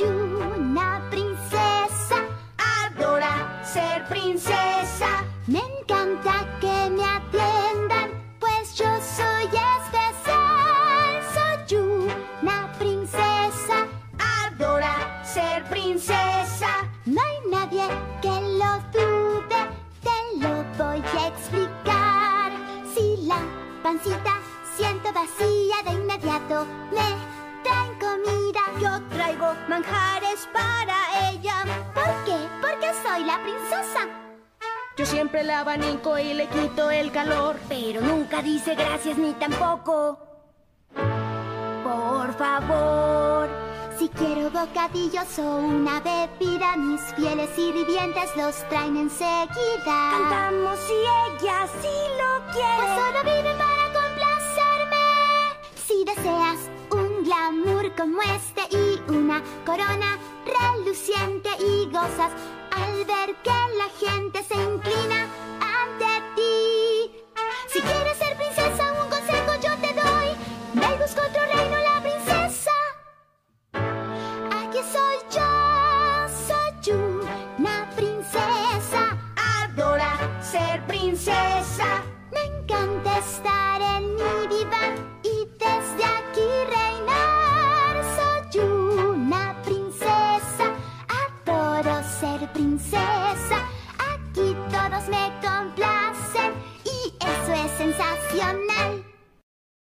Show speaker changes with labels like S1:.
S1: Una princesa.
S2: Adora ser princesa.
S1: Me encanta que me atiendan, pues yo soy especial. Soy una princesa.
S2: Adora ser princesa.
S1: No hay nadie que lo dude, te lo voy a explicar. Si la pancita siento vacía de inmediato, me
S2: manjares para ella.
S1: ¿Por qué? Porque soy la princesa.
S2: Yo siempre la abanico y le quito el calor.
S3: Pero nunca dice gracias ni tampoco. Por favor.
S1: Si quiero bocadillos o una bebida, mis fieles sirvientes los traen enseguida.
S3: Cantamos si ella sí lo
S1: Pues
S3: quiere.
S1: solo viven para complacerme. Si deseas un glamour como este y una al ver que la gente se inclina ante ti. Si quieres ser princesa, un consejo yo te doy. Ve y busca otro reino, la princesa. Aquí soy yo, soy una princesa.
S2: Adora ser princesa.
S1: Me encanta estar princesa. Aquí todos me complacen y eso es sensacional.